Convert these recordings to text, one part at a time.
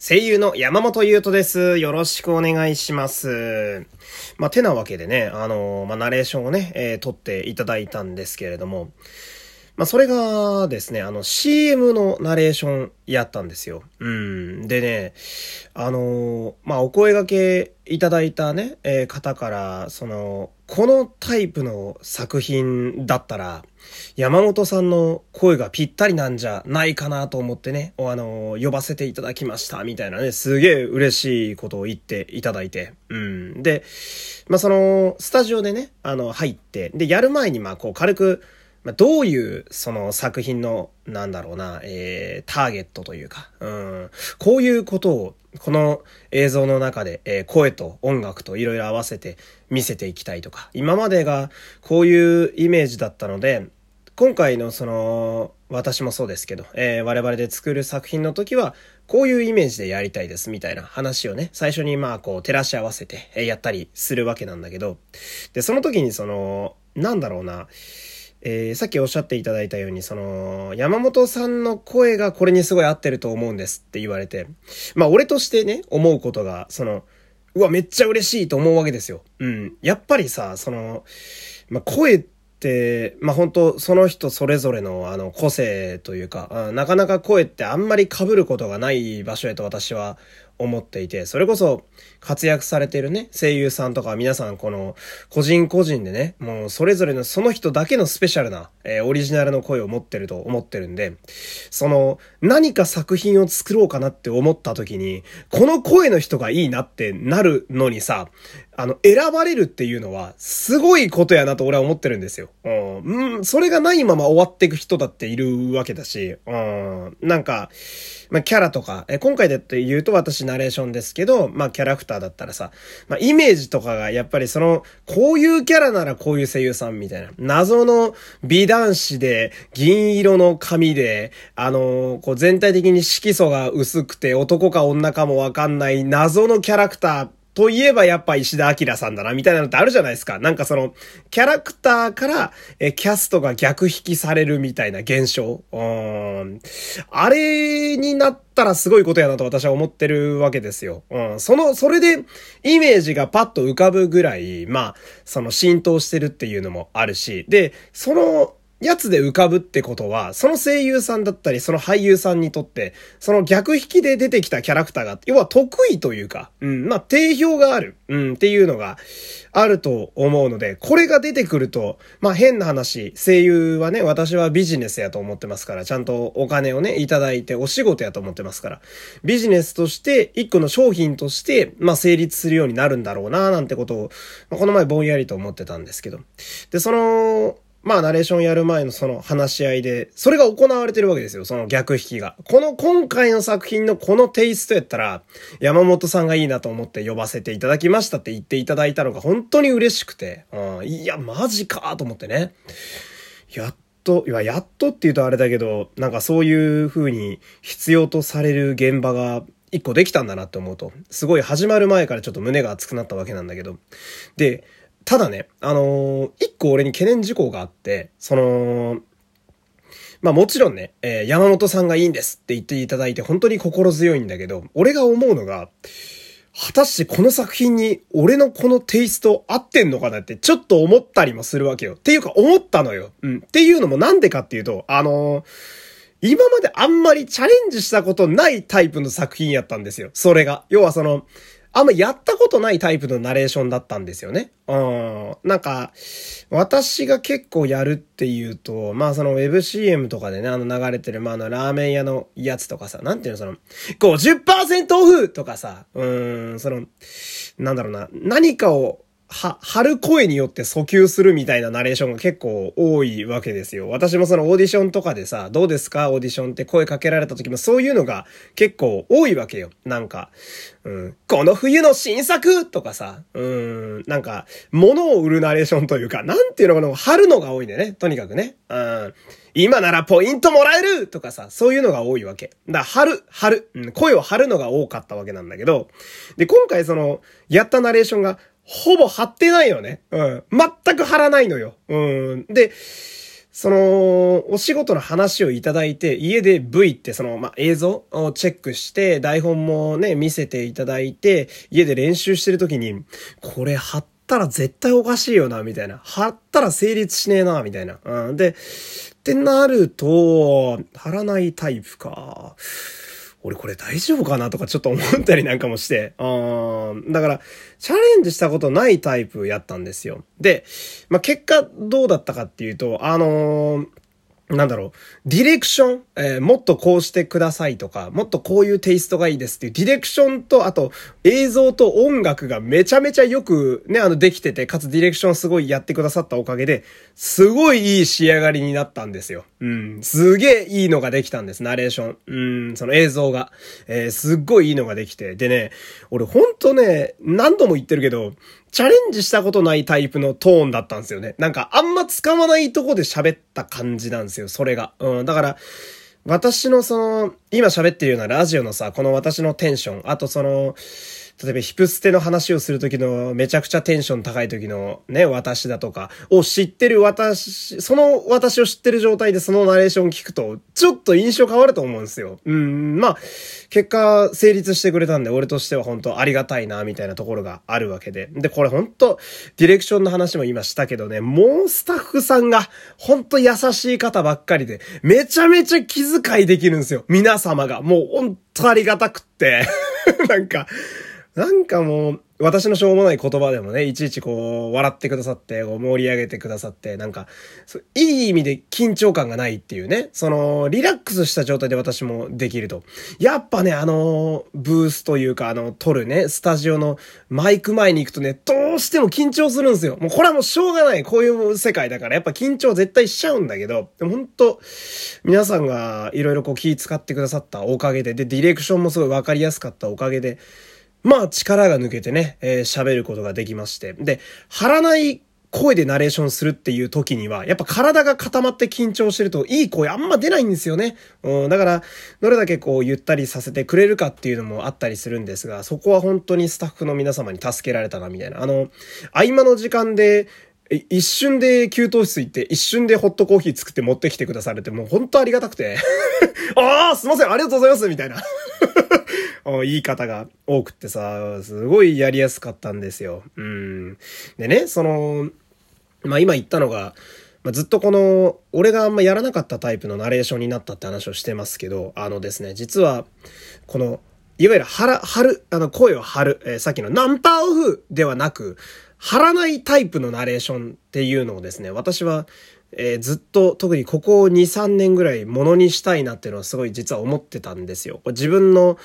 声優の山本優斗です。よろしくお願いします。まあ、てなわけでね、あのー、まあ、ナレーションをね、えー、撮っていただいたんですけれども、まあ、それがですね、あの CM のナレーションやったんですよ。うん。でね、あのー、まあ、お声掛けいただいたね、えー、方から、その、このタイプの作品だったら、山本さんの声がぴったりなんじゃないかなと思ってね、あの、呼ばせていただきました、みたいなね、すげえ嬉しいことを言っていただいて、うん。で、まあ、その、スタジオでね、あの、入って、で、やる前に、ま、こう、軽く、まあ、どういう、その作品の、なんだろうな、えー、ターゲットというか、うん、こういうことを、この映像の中で、えー、声と音楽といろいろ合わせて見せていきたいとか、今までがこういうイメージだったので、今回のその、私もそうですけど、えー、我々で作る作品の時は、こういうイメージでやりたいですみたいな話をね、最初にまあこう照らし合わせて、やったりするわけなんだけど、で、その時にその、なんだろうな、えー、さっきおっしゃっていただいたように、その、山本さんの声がこれにすごい合ってると思うんですって言われて、まあ俺としてね、思うことが、その、うわ、めっちゃ嬉しいと思うわけですよ。うん。やっぱりさ、その、まあ声って、、まあ本当その人それぞれのあの個性というか、なかなか声ってあんまり被ることがない場所へと私は思っていて、それこそ活躍されてるね、声優さんとか皆さんこの個人個人でね、もうそれぞれのその人だけのスペシャルな、えー、オリジナルの声を持ってると思ってるんで、その何か作品を作ろうかなって思った時に、この声の人がいいなってなるのにさ、あの、選ばれるっていうのは、すごいことやなと俺は思ってるんですよ。うん、それがないまま終わっていく人だっているわけだし、うん、なんか、まあ、キャラとか、え今回で言うと私ナレーションですけど、まあ、キャラクターだったらさ、まあ、イメージとかがやっぱりその、こういうキャラならこういう声優さんみたいな、謎の美男子で、銀色の髪で、あのー、こう全体的に色素が薄くて男か女かもわかんない謎のキャラクター、といえばやっぱ石田明さんだな、みたいなのってあるじゃないですか。なんかその、キャラクターから、え、キャストが逆引きされるみたいな現象。うん。あれになったらすごいことやなと私は思ってるわけですよ。うん。その、それで、イメージがパッと浮かぶぐらい、まあ、その浸透してるっていうのもあるし、で、その、やつで浮かぶってことは、その声優さんだったり、その俳優さんにとって、その逆引きで出てきたキャラクターが、要は得意というか、うん、まあ、定評がある、うん、っていうのがあると思うので、これが出てくると、まあ、変な話、声優はね、私はビジネスやと思ってますから、ちゃんとお金をね、いただいてお仕事やと思ってますから、ビジネスとして、一個の商品として、まあ、成立するようになるんだろうな、なんてことを、まあ、この前ぼんやりと思ってたんですけど。で、その、まあ、ナレーションやる前のその話し合いで、それが行われてるわけですよ、その逆引きが。この今回の作品のこのテイストやったら、山本さんがいいなと思って呼ばせていただきましたって言っていただいたのが本当に嬉しくて、うん、いや、マジかと思ってね。やっと、いや、やっとって言うとあれだけど、なんかそういう風に必要とされる現場が一個できたんだなって思うと、すごい始まる前からちょっと胸が熱くなったわけなんだけど。で、ただね、あのー、一個俺に懸念事項があって、その、まあもちろんね、えー、山本さんがいいんですって言っていただいて本当に心強いんだけど、俺が思うのが、果たしてこの作品に俺のこのテイスト合ってんのかなってちょっと思ったりもするわけよ。っていうか思ったのよ。うん。っていうのもなんでかっていうと、あのー、今まであんまりチャレンジしたことないタイプの作品やったんですよ。それが。要はその、あんまやったことないタイプのナレーションだったんですよね。うん。なんか、私が結構やるっていうと、まあその WebCM とかでね、あの流れてる、まああのラーメン屋のやつとかさ、なんていうのその、50%オフとかさ、うーん、その、なんだろうな、何かをは、張る声によって訴求するみたいなナレーションが結構多いわけですよ。私もそのオーディションとかでさ、どうですか？オーディションって声かけられた時もそういうのが結構多いわけよ。なんか、うん、この冬の新作とかさ、うん、なんか、物を売るナレーションというか、なんていうのかな、貼るのが多いんだよね。とにかくね。うん、今ならポイントもらえるとかさ、そういうのが多いわけ。だから、貼る、貼る、うん、声を張るのが多かったわけなんだけど、で、今回その、やったナレーションが、ほぼ貼ってないよね。うん。全く貼らないのよ。うん。で、その、お仕事の話をいただいて、家で V ってその、ま、映像をチェックして、台本もね、見せていただいて、家で練習してる時に、これ貼ったら絶対おかしいよな、みたいな。貼ったら成立しねえな、みたいな。うん。で、ってなると、貼らないタイプか。俺これ大丈夫かなとかちょっと思ったりなんかもして。うん。だから、チャレンジしたことないタイプやったんですよ。で、まあ、結果どうだったかっていうと、あのーなんだろう、ディレクション、えー、もっとこうしてくださいとか、もっとこういうテイストがいいですっていうディレクションと、あと映像と音楽がめちゃめちゃよくね、あのできてて、かつディレクションすごいやってくださったおかげで、すごいいい仕上がりになったんですよ。うん、すげえいいのができたんです、ナレーション。うん、その映像が。えー、すっごいいいのができて。でね、俺ほんとね、何度も言ってるけど、チャレンジしたことないタイプのトーンだったんですよね。なんかあんま使わないとこで喋った感じなんですよ、それが。うん、だから、私のその、今喋ってるようなラジオのさ、この私のテンション、あとその、例えばヒプステの話をするときのめちゃくちゃテンション高い時のね、私だとかを知ってる私、その私を知ってる状態でそのナレーション聞くと、ちょっと印象変わると思うんですよ。うん、まあ、結果成立してくれたんで、俺としては本当ありがたいな、みたいなところがあるわけで。で、これ本当ディレクションの話も今したけどね、もうスタッフさんが本当優しい方ばっかりで、めちゃめちゃ気遣いできるんですよ。皆様が。もう本当ありがたくって。なんか、なんかもう、私のしょうもない言葉でもね、いちいちこう、笑ってくださって、こう盛り上げてくださって、なんか、いい意味で緊張感がないっていうね、その、リラックスした状態で私もできると。やっぱね、あの、ブースというか、あの、撮るね、スタジオのマイク前に行くとね、どうしても緊張するんですよ。もうこれはもうしょうがない。こういう世界だから、やっぱ緊張絶対しちゃうんだけど、でも本当皆さんがいろいろこう気使ってくださったおかげで、で、ディレクションもすごいわかりやすかったおかげで、まあ力が抜けてね、えー、喋ることができまして。で、張らない声でナレーションするっていう時には、やっぱ体が固まって緊張してると、いい声あんま出ないんですよね。うん、だから、どれだけこう、ゆったりさせてくれるかっていうのもあったりするんですが、そこは本当にスタッフの皆様に助けられたな、みたいな。あの、合間の時間で、一瞬で給湯室行って、一瞬でホットコーヒー作って持ってきてくだされて、もう本当ありがたくて。ああ、すいません、ありがとうございます、みたいな。言い方が多くってさ、すごいやりやすかったんですよ。うん。でね、その、まあ今言ったのが、まあ、ずっとこの、俺があんまやらなかったタイプのナレーションになったって話をしてますけど、あのですね、実は、この、いわゆる腹、張る、あの、声を張る、えー、さっきのナンパオフではなく、張らないタイプのナレーションっていうのをですね、私は、えー、ずっと特にここ2、3年ぐらいものにしたいなっていうのはすごい実は思ってたんですよ。自分の、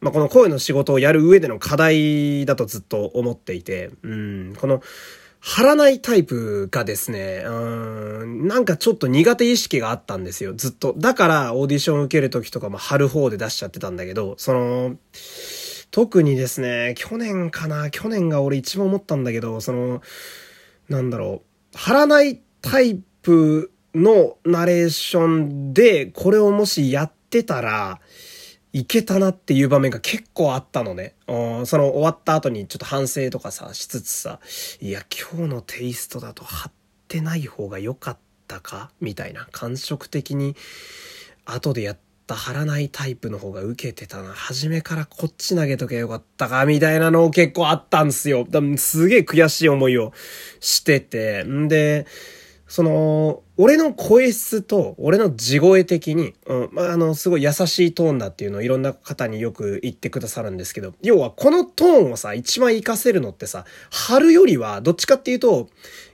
まあ、この声の仕事をやる上での課題だとずっと思っていて、うん、この、貼らないタイプがですね、うん、なんかちょっと苦手意識があったんですよ、ずっと。だからオーディション受ける時とかも貼る方で出しちゃってたんだけど、その、特にですね、去年かな、去年が俺一番思ったんだけど、その、なんだろう、貼らないタイプのナレーションで、これをもしやってたら、いけたなっていう場面が結構あったのね。その終わった後にちょっと反省とかさ、しつつさ、いや、今日のテイストだと貼ってない方が良かったかみたいな感触的に、後でやった貼らないタイプの方が受けてたな。初めからこっち投げとけよかったかみたいなの結構あったんすよ。すげえ悔しい思いをしてて。んで、その、俺の声質と、俺の地声的に、うん、まあ、あの、すごい優しいトーンだっていうのをいろんな方によく言ってくださるんですけど、要はこのトーンをさ、一番活かせるのってさ、春よりは、どっちかっていうと、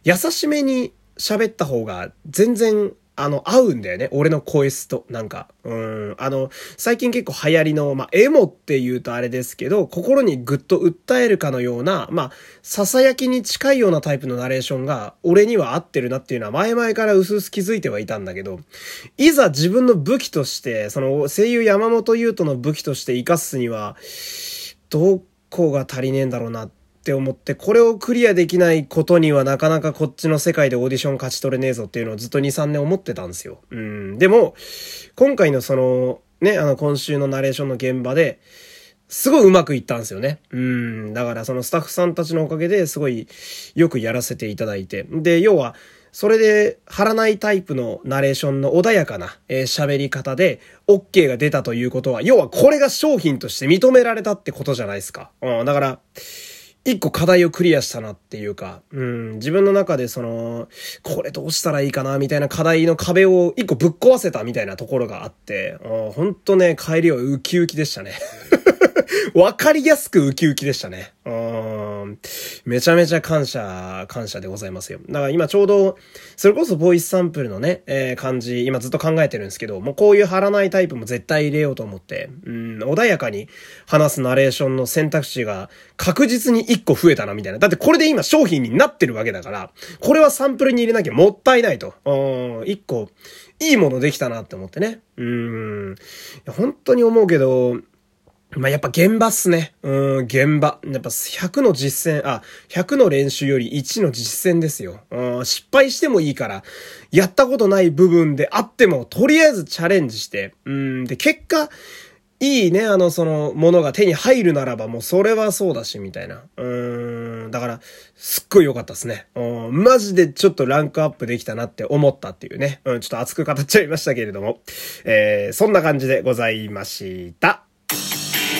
優しめに喋った方が全然あの、合うんだよね。俺の声質と。なんか、うん。あの、最近結構流行りの、まあ、エモって言うとあれですけど、心にぐっと訴えるかのような、まあ、囁きに近いようなタイプのナレーションが、俺には合ってるなっていうのは前々から薄々気づいてはいたんだけど、いざ自分の武器として、その、声優山本優斗の武器として活かすには、どこが足りねえんだろうなってって思って、これをクリアできないことにはなかなかこっちの世界でオーディション勝ち取れねえぞっていうのをずっと2、3年思ってたんですよ。うん。でも、今回のその、ね、あの今週のナレーションの現場で、すごいうまくいったんですよね。うん。だからそのスタッフさんたちのおかげですごいよくやらせていただいて。で、要は、それで、張らないタイプのナレーションの穏やかな、えー、喋り方で、OK が出たということは、要はこれが商品として認められたってことじゃないですか。うん、だから、一個課題をクリアしたなっていうか、うん、自分の中でその、これどうしたらいいかなみたいな課題の壁を一個ぶっ壊せたみたいなところがあって、ほんとね、帰りはウキウキでしたね。わかりやすくウキウキでしたね。うん。めちゃめちゃ感謝、感謝でございますよ。だから今ちょうど、それこそボイスサンプルのね、えー、感じ、今ずっと考えてるんですけど、もうこういう貼らないタイプも絶対入れようと思って、うん、穏やかに話すナレーションの選択肢が確実に一個増えたな、みたいな。だってこれで今商品になってるわけだから、これはサンプルに入れなきゃもったいないと。うん、一個、いいものできたなって思ってね。うん。本当に思うけど、まあ、やっぱ現場っすね。うん、現場。やっぱ100の実践、あ、100の練習より1の実践ですよ。うん、失敗してもいいから、やったことない部分であっても、とりあえずチャレンジして、うん、で、結果、いいね、あの、その、ものが手に入るならば、もうそれはそうだし、みたいな。うーん、だから、すっごい良かったですね。うん、マジでちょっとランクアップできたなって思ったっていうね。うん、ちょっと熱く語っちゃいましたけれども。えー、そんな感じでございました。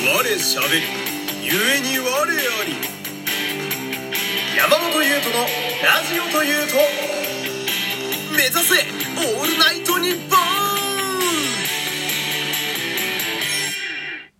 我しゃべりゆえに我あり。山本優斗のラジオというと目指せオールナイトニッポン！